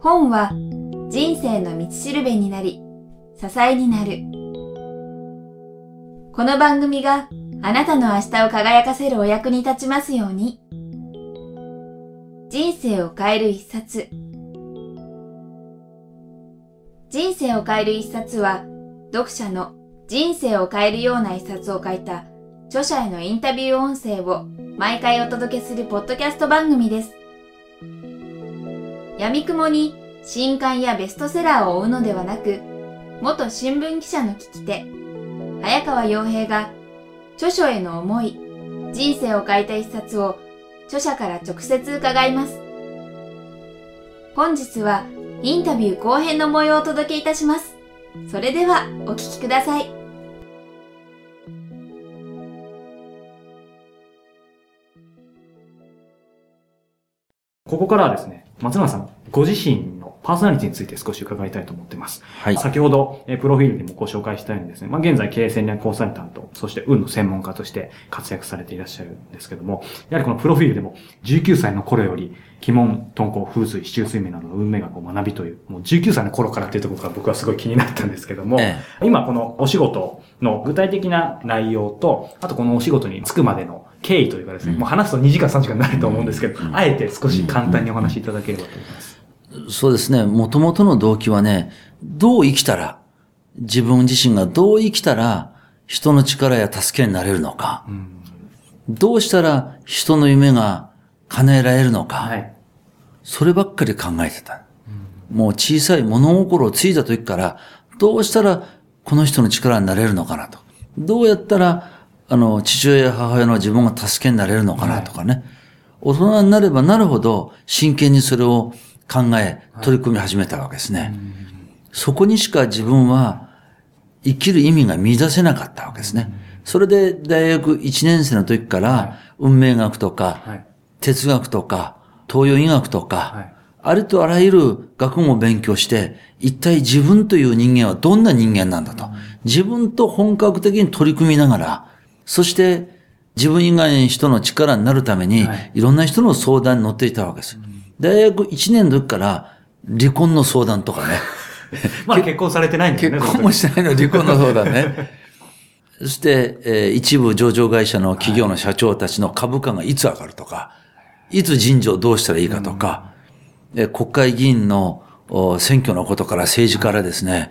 本は人生の道しるべになり、支えになる。この番組があなたの明日を輝かせるお役に立ちますように。人生を変える一冊。人生を変える一冊は、読者の人生を変えるような一冊を書いた著者へのインタビュー音声を毎回お届けするポッドキャスト番組です。闇雲に新刊やベストセラーを追うのではなく、元新聞記者の聞き手、早川洋平が著書への思い、人生を変えた一冊を著者から直接伺います。本日はインタビュー後編の模様をお届けいたします。それではお聞きください。ここからはですね、松永さんご自身のパーソナリティについて少し伺いたいと思っています。はい。先ほど、えプロフィールでもご紹介したようにですね、まあ、現在経営戦略コンサルタント、そして運の専門家として活躍されていらっしゃるんですけども、やはりこのプロフィールでも19歳の頃より、鬼門、遁甲、風水、市中水面などの運命学を学びという、もう19歳の頃からっていうところが僕はすごい気になったんですけども、ええ、今このお仕事の具体的な内容と、あとこのお仕事に就くまでの経緯というかですね、うん、もう話すと2時間3時間になると思うんですけど、うん、あえて少し簡単にお話しいただければと思います。そうですね、もともとの動機はね、どう生きたら、自分自身がどう生きたら、人の力や助けになれるのか、うん、どうしたら人の夢が叶えられるのか、はい、そればっかり考えてた。もう小さい物心をついた時から、どうしたらこの人の力になれるのかなと。どうやったらあの、父親や母親の自分が助けになれるのかなとかね。はい、大人になればなるほど真剣にそれを考え、取り組み始めたわけですね。はい、そこにしか自分は生きる意味が見出せなかったわけですね。それで大学1年生の時から運命学とか、哲学とか、東洋医学とか、ありとあらゆる学問を勉強して、一体自分という人間はどんな人間なんだと。自分と本格的に取り組みながら、そして、自分以外の人の力になるために、い、ろんな人の相談に乗っていたわけです。大学1年の時から、離婚の相談とかね。まあ結婚されてないんですね。結婚もしてないの離婚の相談ね。そして、えー、一部上場会社の企業の社長たちの株価がいつ上がるとか、いつ人事をどうしたらいいかとか、うん、国会議員の選挙のことから政治からですね、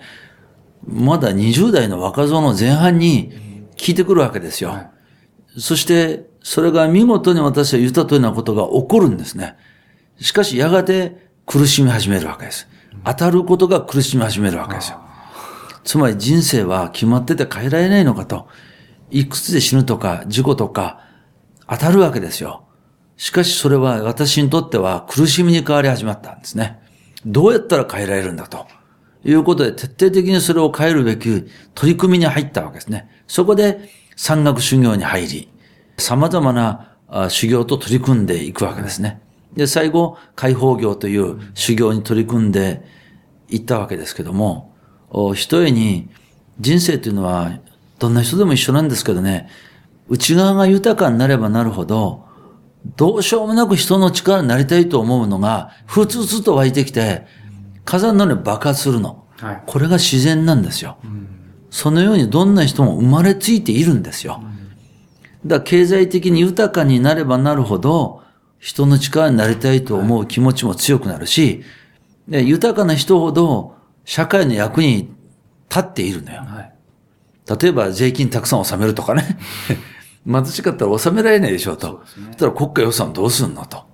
まだ20代の若造の前半に、聞いてくるわけですよ。はい、そして、それが見事に私は言ったというようなことが起こるんですね。しかし、やがて苦しみ始めるわけです。当たることが苦しみ始めるわけですよ。つまり人生は決まってて変えられないのかと。いくつで死ぬとか、事故とか、当たるわけですよ。しかしそれは私にとっては苦しみに変わり始まったんですね。どうやったら変えられるんだと。いうことで徹底的にそれを変えるべき取り組みに入ったわけですね。そこで山岳修行に入り、様々な修行と取り組んでいくわけですね。で、最後、解放業という修行に取り組んでいったわけですけども、ひとえに人生というのはどんな人でも一緒なんですけどね、内側が豊かになればなるほど、どうしようもなく人の力になりたいと思うのが、ふつふつと湧いてきて、火山のように爆発するの。はい、これが自然なんですよ。うんそのようにどんな人も生まれついているんですよ。だから経済的に豊かになればなるほど、人の力になりたいと思う気持ちも強くなるし、で豊かな人ほど社会の役に立っているのよ。はい、例えば税金たくさん納めるとかね。貧しかったら納められないでしょうと。そ、ね、したら国家予算どうすんのと。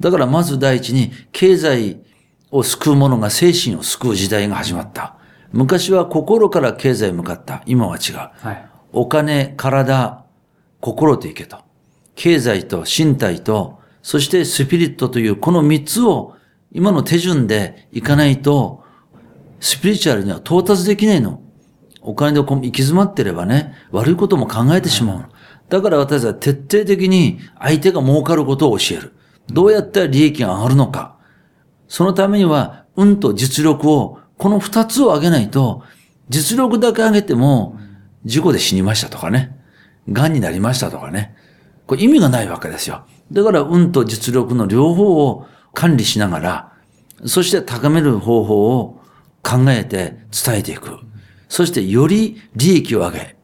だからまず第一に経済を救う者が精神を救う時代が始まった。昔は心から経済向かった。今は違う。はい、お金、体、心といけと。経済と身体と、そしてスピリットというこの三つを今の手順でいかないと、スピリチュアルには到達できないの。お金で行き詰まってればね、悪いことも考えてしまうの。だから私は徹底的に相手が儲かることを教える。どうやったら利益が上がるのか。そのためには、運と実力をこの二つを上げないと、実力だけ上げても、事故で死にましたとかね。癌になりましたとかね。これ意味がないわけですよ。だから運と実力の両方を管理しながら、そして高める方法を考えて伝えていく。そしてより利益を上げ、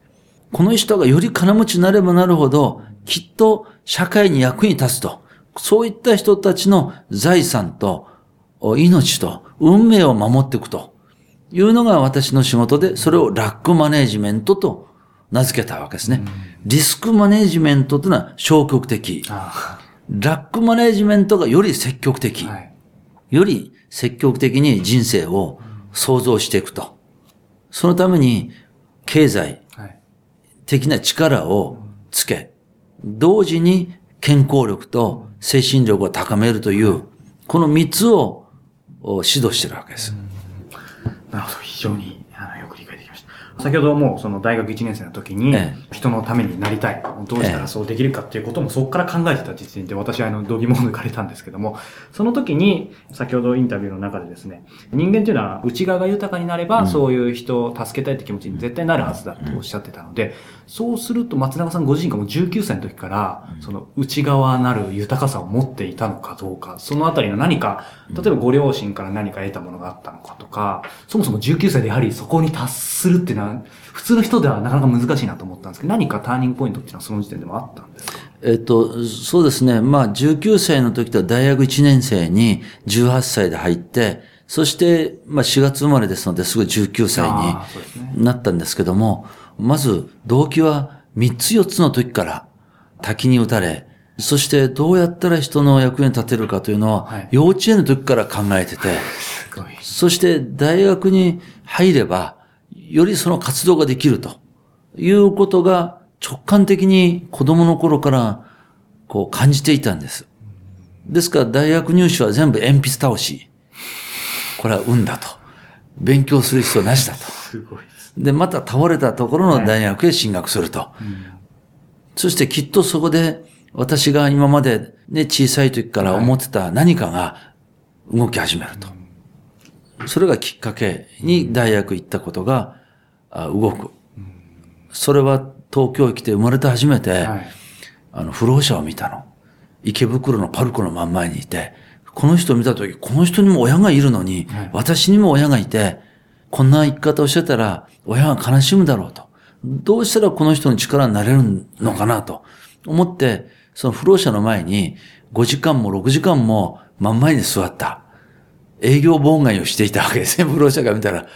この人がより金持ちになればなるほど、きっと社会に役に立つと。そういった人たちの財産と命と運命を守っていくというのが私の仕事で、それをラックマネジメントと名付けたわけですね。リスクマネジメントというのは消極的。ラックマネジメントがより積極的。はい、より積極的に人生を想像していくと。そのために経済的な力をつけ、同時に健康力と精神力を高めるという、この三つをを指導してるわけです。なるほど、非常に先ほどもその大学1年生の時に、人のためになりたい。どうしたらそうできるかっていうこともそこから考えてた時点で私はあの、度肝を抜かれたんですけども、その時に、先ほどインタビューの中でですね、人間っていうのは内側が豊かになれば、そういう人を助けたいって気持ちに絶対なるはずだとおっしゃってたので、そうすると松永さんご自身がもう19歳の時から、その内側なる豊かさを持っていたのかどうか、そのあたりの何か、例えばご両親から何か得たものがあったのかとか、そもそも19歳でやはりそこに達するっていうのは、普通の人ではなかなか難しいなと思ったんですけど、何かターニングポイントっていうのはその時点でもあったんですか？えっと、そうですね。まあ、19歳の時と大学1年生に18歳で入って、そして、まあ、4月生まれですので、すぐ19歳になったんですけども、ね、まず、動機は3つ4つの時から滝に打たれ、そしてどうやったら人の役に立てるかというのは、幼稚園の時から考えてて、そして大学に入れば、よりその活動ができるということが直感的に子供の頃からこう感じていたんです。ですから大学入試は全部鉛筆倒し。これは運だと。勉強する必要なしだと。すごいでまた倒れたところの大学へ進学すると。はいうん、そしてきっとそこで私が今までね、小さい時から思ってた何かが動き始めると。それがきっかけに大学行ったことが動く。それは東京へ来て生まれて初めて、あの、不老者を見たの。池袋のパルコの真ん前にいて、この人を見たとき、この人にも親がいるのに、私にも親がいて、こんな生き方をしてたら、親が悲しむだろうと。どうしたらこの人の力になれるのかなと思って、その不老者の前に5時間も6時間も真ん前に座った。営業妨害をしていたわけですね、不老者が見たら。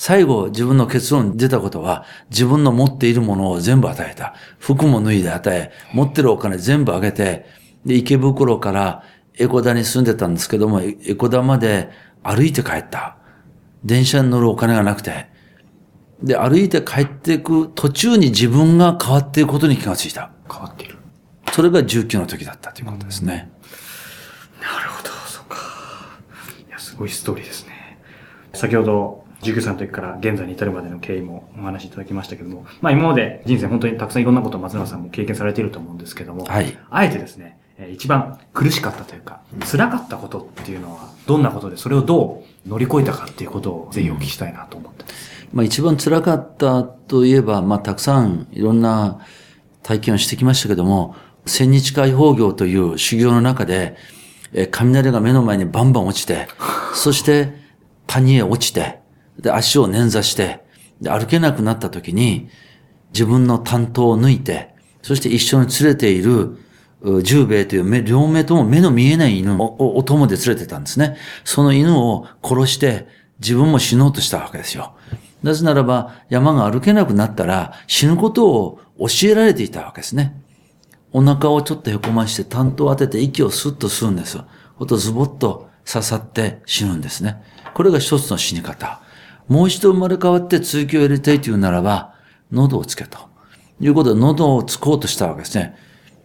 最後自分の結論に出たことは、自分の持っているものを全部与えた。服も脱いで与え、持ってるお金全部あげて、で、池袋からエコダに住んでたんですけども、エコダまで歩いて帰った。電車に乗るお金がなくて。で、歩いて帰っていく途中に自分が変わっていくことに気がついた。変わっている。それが19の時だったということですね。なるほど、そうか。いや、すごいストーリーですね。先ほど、19歳の時から現在に至るまでの経緯もお話しいただきましたけども、まあ今まで人生本当にたくさんいろんなことを松永さんも経験されていると思うんですけども、はい。あえてですね、一番苦しかったというか、辛かったことっていうのはどんなことで、それをどう乗り越えたかっていうことをぜひお聞きしたいなと思ってます。まあ一番辛かったといえば、まあたくさんいろんな体験をしてきましたけども、千日解放業という修行の中で、雷が目の前にバンバン落ちて、そして谷へ落ちて、で、足を捻挫して、で、歩けなくなった時に、自分の担当を抜いて、そして一緒に連れている、十兵衛という目、両目とも目の見えない犬をお供で連れてたんですね。その犬を殺して自分も死のうとしたわけですよ。なぜならば山が歩けなくなったら死ぬことを教えられていたわけですね。お腹をちょっと凹まして担当を当てて息をスッと吸うんです。ほとズボッと刺さって死ぬんですね。これが一つの死に方。もう一度生まれ変わって続きを入れたいというならば、喉をつけと。いうことで、喉をつこうとしたわけですね。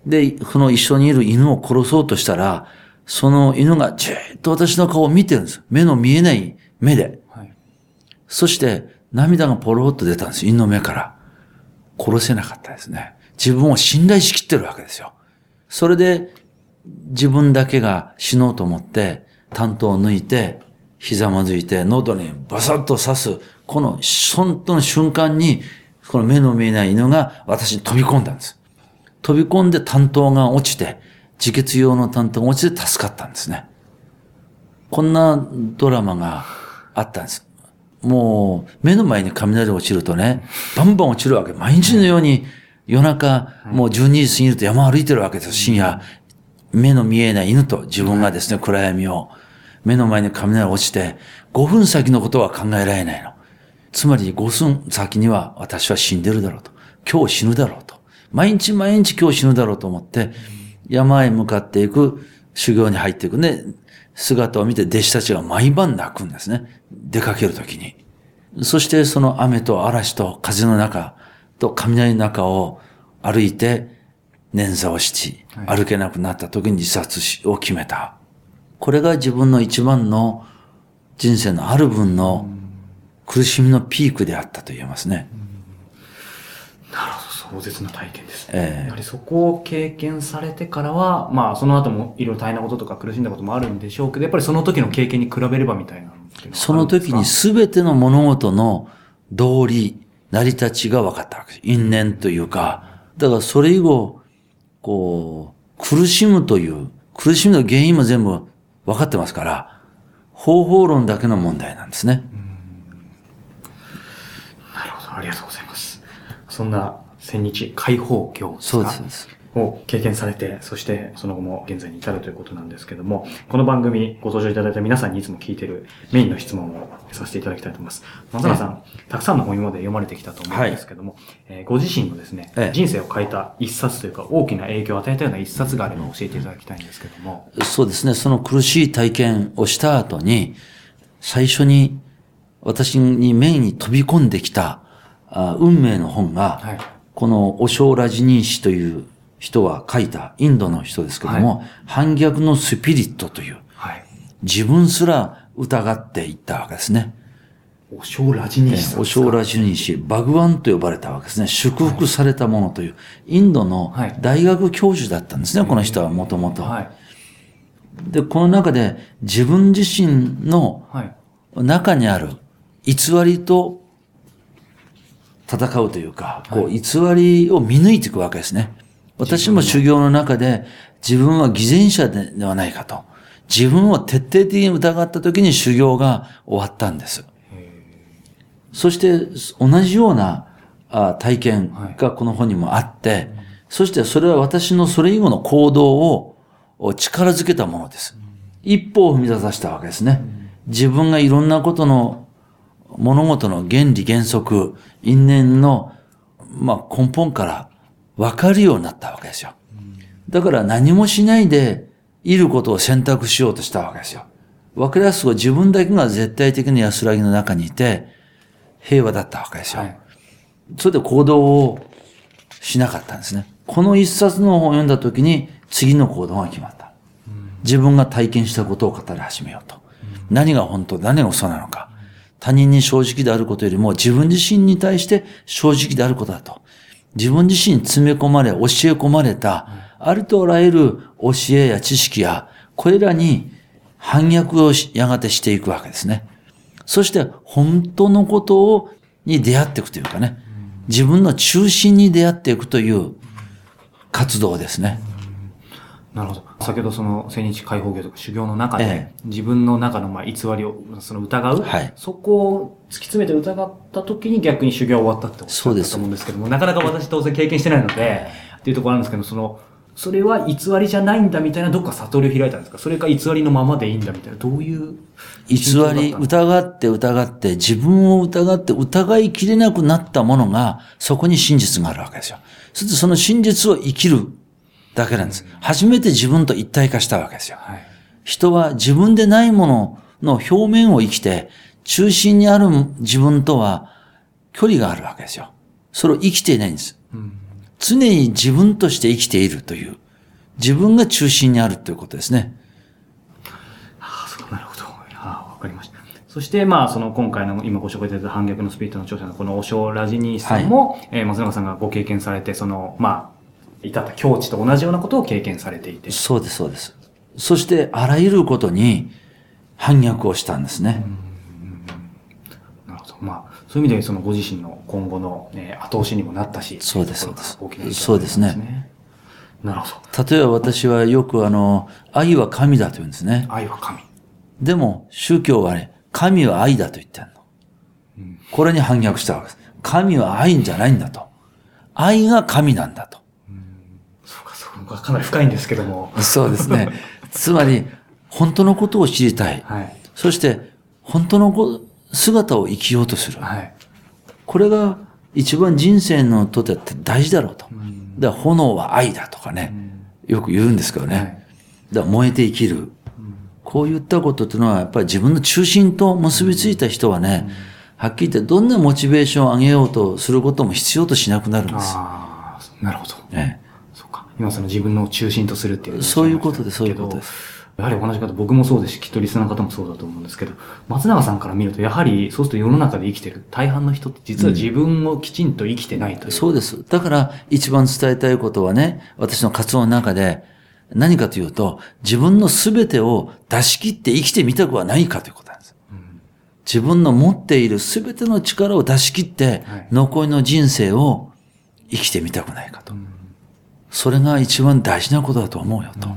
で、その一緒にいる犬を殺そうとしたら、その犬がじーっと私の顔を見てるんです。目の見えない目で。はい、そして、涙がポロッと出たんです。犬の目から。殺せなかったですね。自分を信頼しきってるわけですよ。それで、自分だけが死のうと思って、担当を抜いて、ひざまずいて、喉にバサッと刺す、この、本当の瞬間に、この目の見えない犬が私に飛び込んだんです。飛び込んで担当が落ちて、自決用の担当が落ちて助かったんですね。こんなドラマがあったんです。もう、目の前に雷落ちるとね、バンバン落ちるわけ。毎日のように夜中、もう12時過ぎると山歩いてるわけです。深夜、目の見えない犬と自分がですね、暗闇を、目の前に雷落ちて、5分先のことは考えられないの。つまり5分先には私は死んでるだろうと。今日死ぬだろうと。毎日毎日今日死ぬだろうと思って、山へ向かっていく修行に入っていくね。姿を見て弟子たちが毎晩泣くんですね。出かけるときに。そしてその雨と嵐と風の中と雷の中を歩いて捻挫をし、歩けなくなった時に自殺を決めた。これが自分の一番の人生のある分の苦しみのピークであったと言えますね。なるほど。壮絶な体験ですね。えー、やはりそこを経験されてからは、まあその後もいろいろ大変なこととか苦しんだこともあるんでしょうけど、やっぱりその時の経験に比べればみたいなその時に全ての物事の道理、成り立ちが分かったわけです。因縁というか、だからそれ以後、こう、苦しむという、苦しみの原因も全部分かってますから、方法論だけの問題なんですね。なるほど、ありがとうございます。そんな千日解放業そうです。を経験されて、そしてその後も現在に至るということなんですけども、この番組ご登場いただいた皆さんにいつも聞いているメインの質問をさせていただきたいと思います。松永さん、たくさんの本今まで読まれてきたと思うんですけども、はい、えー、ご自身のですね、ええ、人生を変えた一冊というか大きな影響を与えたような一冊があれば教えていただきたいんですけども。そうですね、その苦しい体験をした後に、最初に私にメインに飛び込んできたあ運命の本が、はい。このオショー・ラジニー氏という人は書いたインドの人ですけども、はい、反逆のスピリットという、はい、自分すら疑っていったわけですね。オショー・ラジニショー・ラジニー氏、バグワンと呼ばれたわけですね。祝福されたものという、インドの大学教授だったんですね、この人はもともと。で、この中で自分自身の中にある偽りと戦うというか、こう、偽りを見抜いていくわけですね。私も修行の中で自分は偽善者ではないかと。自分を徹底的に疑った時に修行が終わったんです。そして同じような体験がこの本にもあって、そしてそれは私のそれ以後の行動を力づけたものです。一歩を踏み出させたわけですね。自分がいろんなことの物事の原理原則、因縁の、まあ、根本から分かるようになったわけですよ。だから何もしないでいることを選択しようとしたわけですよ。分かりやすく自分だけが絶対的な安らぎの中にいて、平和だったわけですよ。はい、それで行動をしなかったんですね。この一冊の本を読んだ時に次の行動が決まった。自分が体験したことを語り始めようと。何が本当、何が嘘なのか。他人に正直であることよりも自分自身に対して正直であることだと。自分自身に詰め込まれ、教え込まれた、あるとあらゆる教えや知識や、これらに反逆をやがてしていくわけですね。そして本当のことを、に出会っていくというかね、自分の中心に出会っていくという活動ですね。なるほど。先ほどその、千日解放業とか修行の中で、ええ、自分の中のまあ偽りを、その疑う、はい、そこを突き詰めて疑った時に逆に修行終わったってことだと思うんですけども、なかなか私当然経験してないので、っていうところあるんですけど、その、それは偽りじゃないんだみたいなどっか悟りを開いたんですか？それか偽りのままでいいんだみたいな、どういう偽り、疑って疑って、自分を疑って疑いきれなくなったものが、そこに真実があるわけですよ。そしてその真実を生きるだけなんです。初めて自分と一体化したわけですよ。はい、人は自分でないものの表面を生きて、中心にある自分とは距離があるわけですよ。それを生きていないんです。うん、常に自分として生きているという、自分が中心にあるということですね。ああ、そう、なるほど。ああ、わかりました。そして、まあ、その今回の今ご紹介いただいた反逆のスピリットの著者のこのお正ラジニーさんも、はい、えー、松永さんがご経験されて、その、まあ、至った境地と同じようなことを経験されていて。そうです、そうです。そして、あらゆることに反逆をしたんですね。なるほど。まあ、そういう意味で、そのご自身の今後の、ね、後押しにもなったし、そうです、そうです。大きな、ね、そうですね。なるほど。例えば私はよくあの、愛は神だと言うんですね。愛は神。でも、宗教はね、神は愛だと言ってんの。うん、これに反逆したわけです。神は愛じゃないんだと。愛が神なんだと。か、なり深いんですけども。そうですね。つまり、本当のことを知りたい。はい、そして、本当の姿を生きようとする。はい、これが一番人生のとって大事だろうと。うん、だから炎は愛だとかね、うん、よく言うんですけどね。はい、だから燃えて生きる。こういったことっていうのは、やっぱり自分の中心と結びついた人はね、はっきり言ってどんなモチベーションを上げようとすることも必要としなくなるんです。ああ、なるほど。ね。今その自分の中心とするっていう。そういうことで、そういうことです。やはり同じ方、僕もそうですし、きっとリスナーの方もそうだと思うんですけど、松永さんから見ると、やはり、そうすると世の中で生きてる大半の人って実は自分をきちんと生きてないという、うん、そうです。だから、一番伝えたいことはね、私の活動の中で、何かというと、自分の全てを出し切って生きてみたくはないかということなんです。うん、自分の持っている全ての力を出し切って、残りの人生を生きてみたくないかと。それが一番大事なことだと思うよと。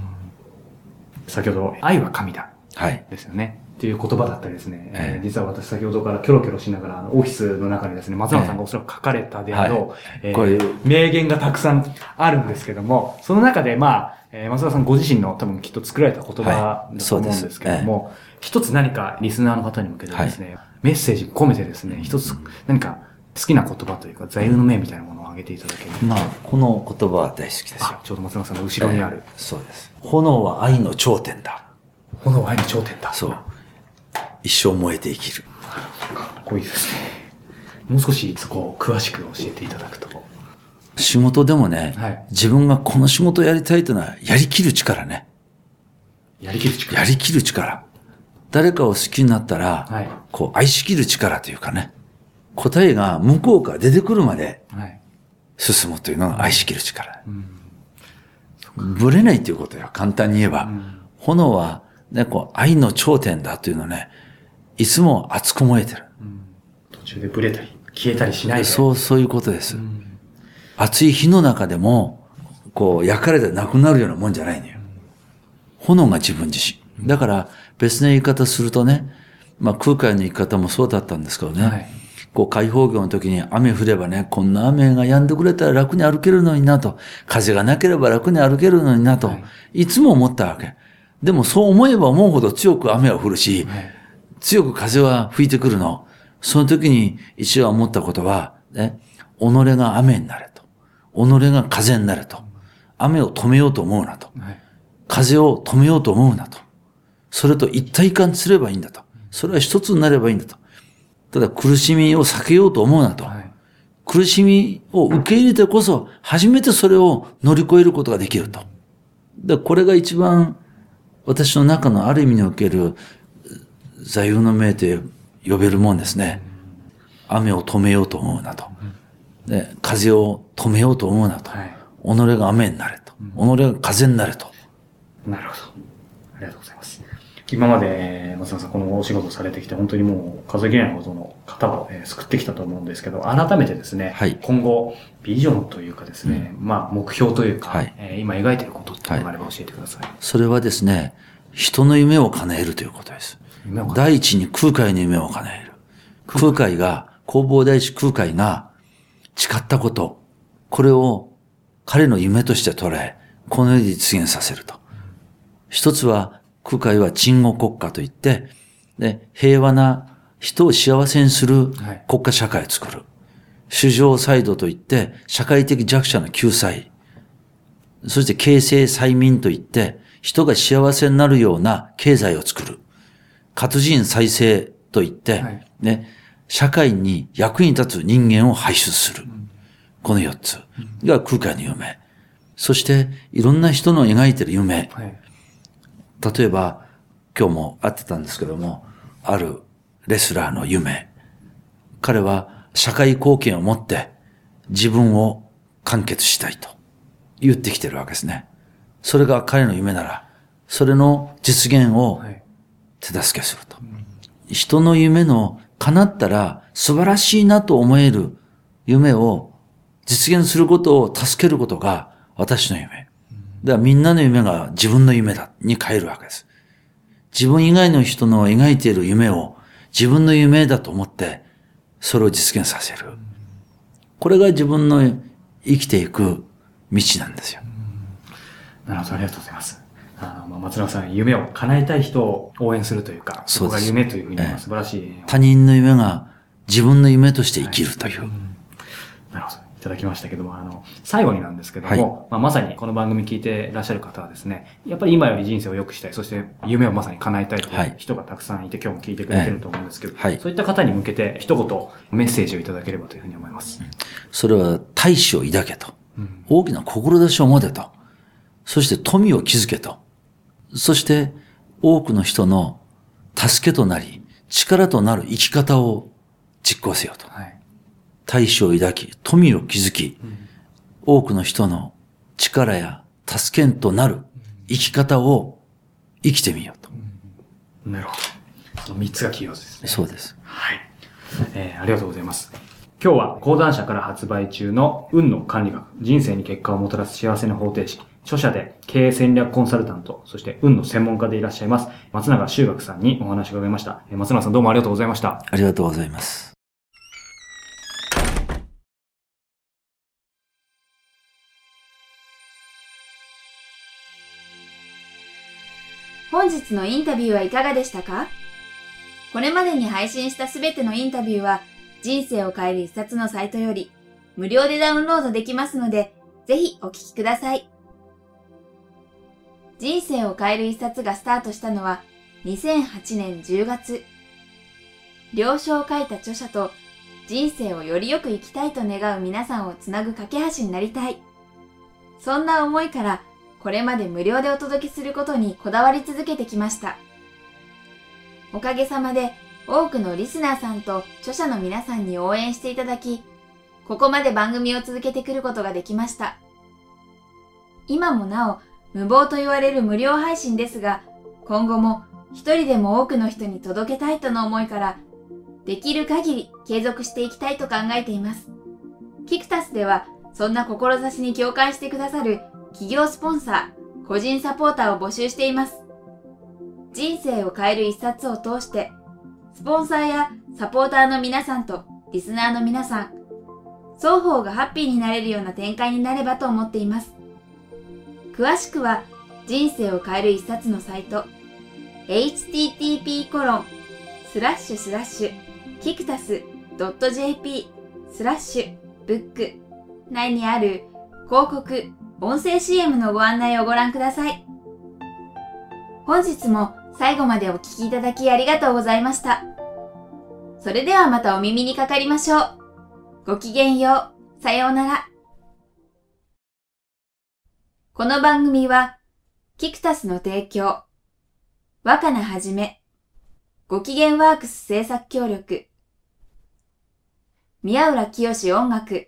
先ほど、愛は神だ。はい。ですよね。っていう言葉だったりですね、えー、実は私先ほどからキョロキョロしながら、オフィスの中にですね、松永さんがおそらく書かれたであろう、えーはい、えー、名言がたくさんあるんですけども、その中で、まあ、えー、松田さんご自身の多分きっと作られた言葉だと思うんですけども、はいえー、一つ何かリスナーの方に向けてですね、はい、メッセージ込めてですね、一つ何か好きな言葉というか座右の銘みたいなものげていただけるまあ、この言葉は大好きですよ。ちょうど松永さんの後ろにある、えー、そうです。炎は愛の頂点だ。炎は愛の頂点だ。そう。一生燃えて生きる。かっこいいですね。もう少しそこを詳しく教えていただくと。仕事でもね、はい、自分がこの仕事をやりたいというのは、やりきる力ね。やりきる力やりきる力。誰かを好きになったら、はい、こう、愛しきる力というかね、答えが向こうから出てくるまで、進むというのが愛しきる力。うん、ぶれないということよ、簡単に言えば。うん、炎は、ね、こう、愛の頂点だというのね、いつも熱く燃えてる。うん、途中でぶれたり、消えたりしないそう、そういうことです。うん暑い火の中でも、こう、焼かれてなくなるようなもんじゃないのよ。炎が自分自身。だから、別の言い方するとね、まあ空海の言い方もそうだったんですけどね、はい、こう開放業の時に雨降ればね、こんな雨が止んでくれたら楽に歩けるのになと、風がなければ楽に歩けるのになと、はい、いつも思ったわけ。でもそう思えば思うほど強く雨は降るし、はい、強く風は吹いてくるの。その時に一応思ったことは、ね、己が雨になれ。己が風になると。雨を止めようと思うなと。風を止めようと思うなと。それと一体感すればいいんだと。それは一つになればいいんだと。ただ苦しみを避けようと思うなと。苦しみを受け入れてこそ、初めてそれを乗り越えることができると。で、これが一番私の中のある意味における座右の銘と呼べるもんですね。雨を止めようと思うなと。で、風を止めようと思うなと。はい、己が雨になれと。己が風になれと。なるほど。ありがとうございます。今まで、松永さん、このお仕事されてきて、本当にもう数えきれないほどの方を、えー、救ってきたと思うんですけど、改めてですね、はい、今後、ビジョンというかですね、うん、まあ、目標というか、はい、えー、今描いていることっていうのがあれば教えてください。それはですね、人の夢を叶えるということです。第一に空海の夢を叶える。空海が、弘法大師空海が、誓ったこと、これを彼の夢として捉え、この世で実現させると。一つは、空海は鎮護国家といって、で平和な人を幸せにする国家社会を作る。主情サイドといって、社会的弱者の救済。そして形成催眠といって、人が幸せになるような経済を作る。活人再生といって、はい、ね、社会に役に立つ人間を輩出する。この四つが空海の夢。そして、いろんな人の描いてる夢。例えば、今日も会ってたんですけども、あるレスラーの夢。彼は社会貢献を持って自分を完結したいと言ってきてるわけですね。それが彼の夢なら、それの実現を手助けすると。人の夢の叶ったら素晴らしいなと思える夢を実現することを助けることが私の夢。だからみんなの夢が自分の夢だに変えるわけです。自分以外の人の描いている夢を自分の夢だと思って、それを実現させる。これが自分の生きていく道なんですよ。なるほど、ありがとうございます。あの、松永さん、夢を叶えたい人を応援するというか、そこが夢というふうに、素晴らしい、他人の夢が自分の夢として生きるという。はい、なるほど。いただきましたけども、あの、最後になんですけども、はい、まあ、まさにこの番組聞いていらっしゃる方はですね、やっぱり今より人生を良くしたい、そして夢をまさに叶えたいという人がたくさんいて、今日も聞いてくれてると思うんですけど、はい、そういった方に向けて一言メッセージをいただければというふうに思います。それは大志を抱けと。うん、大きな志を持てと。そして富を築けと。そして多くの人の助けとなり、力となる生き方を実行せよと。はい大志を抱き、富を築き、多くの人の力や助けんとなる生き方を生きてみようと。なるほど。その三つがキーワードですね。そうです。はい。えー、ありがとうございます。今日は講談社から発売中の運の管理学、人生に結果をもたらす幸せの方程式、著者で経営戦略コンサルタント、そして運の専門家でいらっしゃいます、松永修学さんにお話を伺いました。松永さんどうもありがとうございました。ありがとうございます。のインタビューはいかがでしたか？これまでに配信したすべてのインタビューは人生を変える一冊のサイトより無料でダウンロードできますので、ぜひお聞きください。人生を変える一冊がスタートしたのは2008年10月。了承を書いた著者と人生をよりよく生きたいと願う皆さんをつなぐ架け橋になりたい。そんな思いからこれまで無料でお届けすることにこだわり続けてきました。おかげさまで多くのリスナーさんと著者の皆さんに応援していただき、ここまで番組を続けてくることができました。今もなお無謀と言われる無料配信ですが、今後も一人でも多くの人に届けたいとの思いから、できる限り継続していきたいと考えています。キクタスでは、そんな志に共感してくださる企業スポンサー、個人サポーターを募集しています。人生を変える一冊を通して、スポンサーやサポーターの皆さんとリスナーの皆さん、双方がハッピーになれるような展開になればと思っています。詳しくは、人生を変える一冊のサイト、http コロンスラッシュスラッシュキクタス .jp スラッシュブック内にある広告音声 CM のご案内をご覧ください。本日も最後までお聴きいただきありがとうございました。それではまたお耳にかかりましょう。ごきげんよう。さようなら。この番組は、キクタスの提供、若菜はじめ、ごきげんワークス制作協力、宮浦清志音楽、